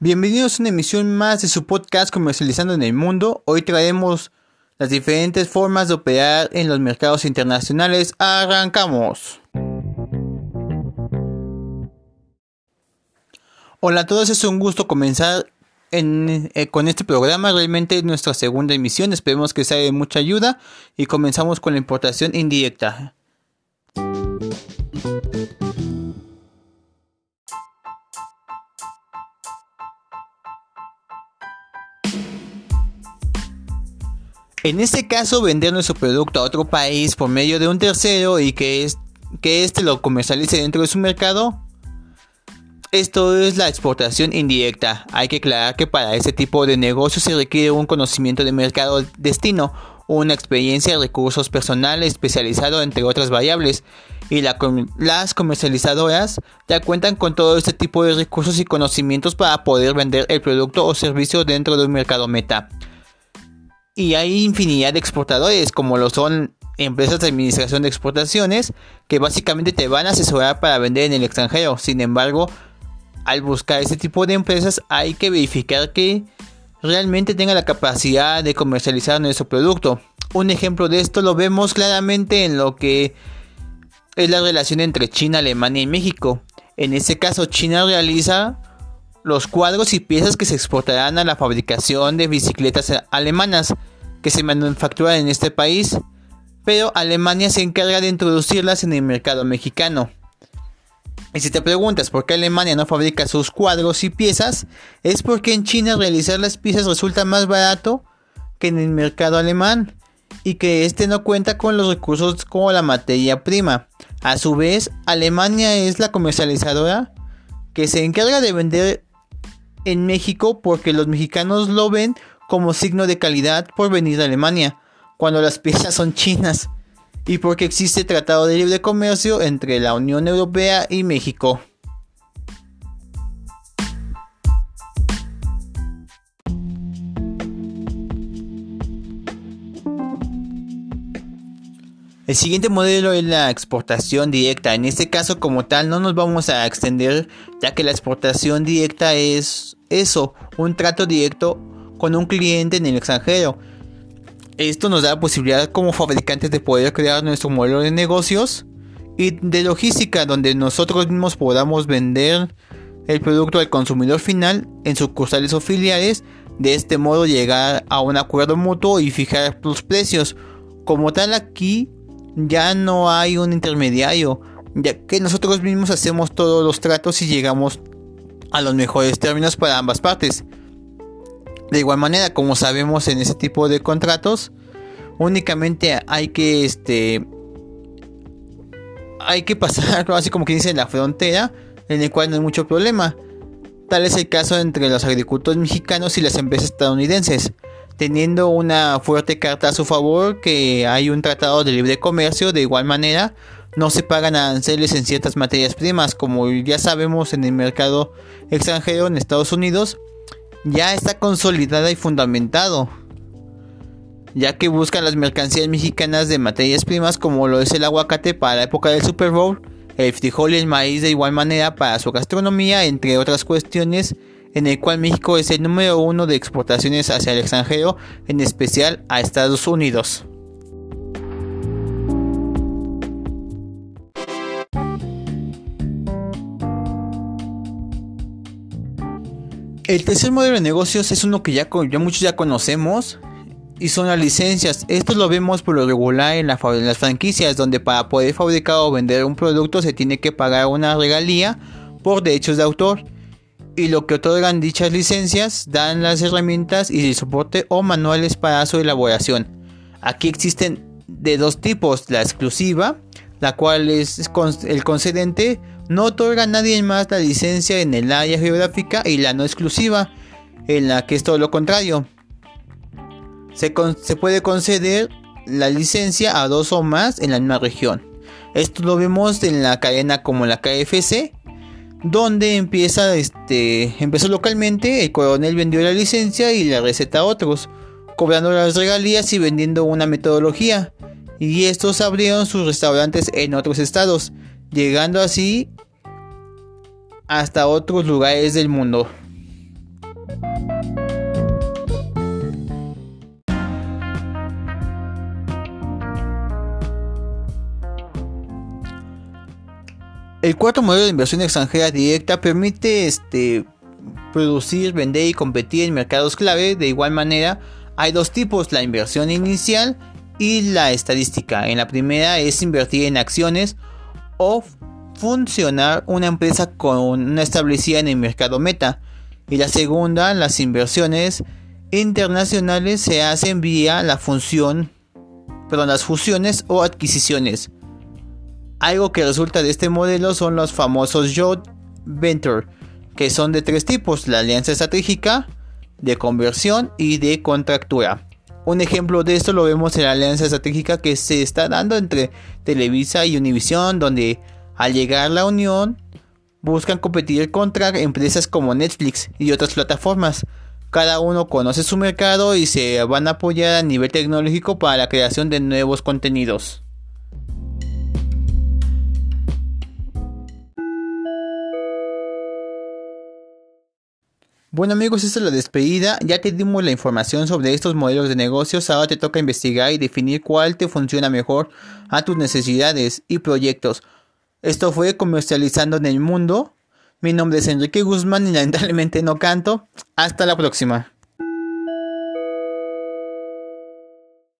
Bienvenidos a una emisión más de su podcast Comercializando en el Mundo. Hoy traemos las diferentes formas de operar en los mercados internacionales. Arrancamos. Hola a todos, es un gusto comenzar eh, con este programa. Realmente es nuestra segunda emisión. Esperemos que sea de mucha ayuda y comenzamos con la importación indirecta. En este caso, vender nuestro producto a otro país por medio de un tercero y que, es, que éste lo comercialice dentro de su mercado. Esto es la exportación indirecta. Hay que aclarar que para este tipo de negocio se requiere un conocimiento de mercado destino, una experiencia recursos personales especializado entre otras variables. Y las comercializadoras ya cuentan con todo este tipo de recursos y conocimientos para poder vender el producto o servicio dentro de un mercado meta. Y hay infinidad de exportadores, como lo son empresas de administración de exportaciones, que básicamente te van a asesorar para vender en el extranjero. Sin embargo, al buscar este tipo de empresas hay que verificar que realmente tenga la capacidad de comercializar nuestro producto. Un ejemplo de esto lo vemos claramente en lo que es la relación entre China, Alemania y México. En este caso, China realiza los cuadros y piezas que se exportarán a la fabricación de bicicletas alemanas que se manufacturan en este país, pero Alemania se encarga de introducirlas en el mercado mexicano. Y si te preguntas por qué Alemania no fabrica sus cuadros y piezas, es porque en China realizar las piezas resulta más barato que en el mercado alemán y que este no cuenta con los recursos como la materia prima. A su vez, Alemania es la comercializadora que se encarga de vender en México porque los mexicanos lo ven como signo de calidad por venir de Alemania, cuando las piezas son chinas, y porque existe tratado de libre comercio entre la Unión Europea y México. El siguiente modelo es la exportación directa. En este caso como tal no nos vamos a extender ya que la exportación directa es eso, un trato directo con un cliente en el extranjero. Esto nos da la posibilidad como fabricantes de poder crear nuestro modelo de negocios y de logística donde nosotros mismos podamos vender el producto al consumidor final en sucursales o filiales. De este modo llegar a un acuerdo mutuo y fijar los precios. Como tal aquí ya no hay un intermediario, ya que nosotros mismos hacemos todos los tratos y llegamos a los mejores términos para ambas partes. De igual manera, como sabemos en ese tipo de contratos, únicamente hay que este hay que pasar así como que dice la frontera, en el cual no hay mucho problema. Tal es el caso entre los agricultores mexicanos y las empresas estadounidenses teniendo una fuerte carta a su favor que hay un tratado de libre comercio, de igual manera no se pagan aranceles en ciertas materias primas, como ya sabemos en el mercado extranjero en Estados Unidos, ya está consolidada y fundamentado, ya que buscan las mercancías mexicanas de materias primas como lo es el aguacate para la época del Super Bowl, el frijol y el maíz de igual manera para su gastronomía, entre otras cuestiones en el cual México es el número uno de exportaciones hacia el extranjero, en especial a Estados Unidos. El tercer modelo de negocios es uno que ya, muchos ya conocemos y son las licencias. Esto lo vemos por lo regular en, las franquicias, donde para poder fabricar o vender un producto se tiene que pagar una regalía por derechos de autor y lo que otorgan dichas licencias dan las herramientas y soporte o manuales para su elaboración. Aquí existen de dos tipos, la exclusiva, la cual es el concedente no otorga a nadie más la licencia en el área geográfica y la no exclusiva, en la que es todo lo contrario. Se puede conceder la licencia a dos o más en la misma región. Esto lo vemos en la cadena como la KFC, donde empieza este empezó localmente, el coronel vendió la licencia y la receta a otros, cobrando las regalías y vendiendo una metodología, y estos abrieron sus restaurantes en otros estados, llegando así hasta otros lugares del mundo. El cuarto modelo de inversión extranjera directa permite este, producir, vender y competir en mercados clave. De igual manera, hay dos tipos, la inversión inicial y la estadística. En la primera es invertir en acciones o funcionar una empresa con una establecida en el mercado meta. Y la segunda, las inversiones internacionales se hacen vía la función, las fusiones o adquisiciones. Algo que resulta de este modelo son los famosos joint venture, que son de tres tipos, la alianza estratégica, de conversión y de contractura. Un ejemplo de esto lo vemos en la alianza estratégica que se está dando entre Televisa y Univision, donde al llegar la unión buscan competir contra empresas como Netflix y otras plataformas. Cada uno conoce su mercado y se van a apoyar a nivel tecnológico para la creación de nuevos contenidos. Bueno amigos, esta es la despedida. Ya te dimos la información sobre estos modelos de negocios. Ahora te toca investigar y definir cuál te funciona mejor a tus necesidades y proyectos. Esto fue Comercializando en el Mundo. Mi nombre es Enrique Guzmán y lamentablemente no canto. Hasta la próxima.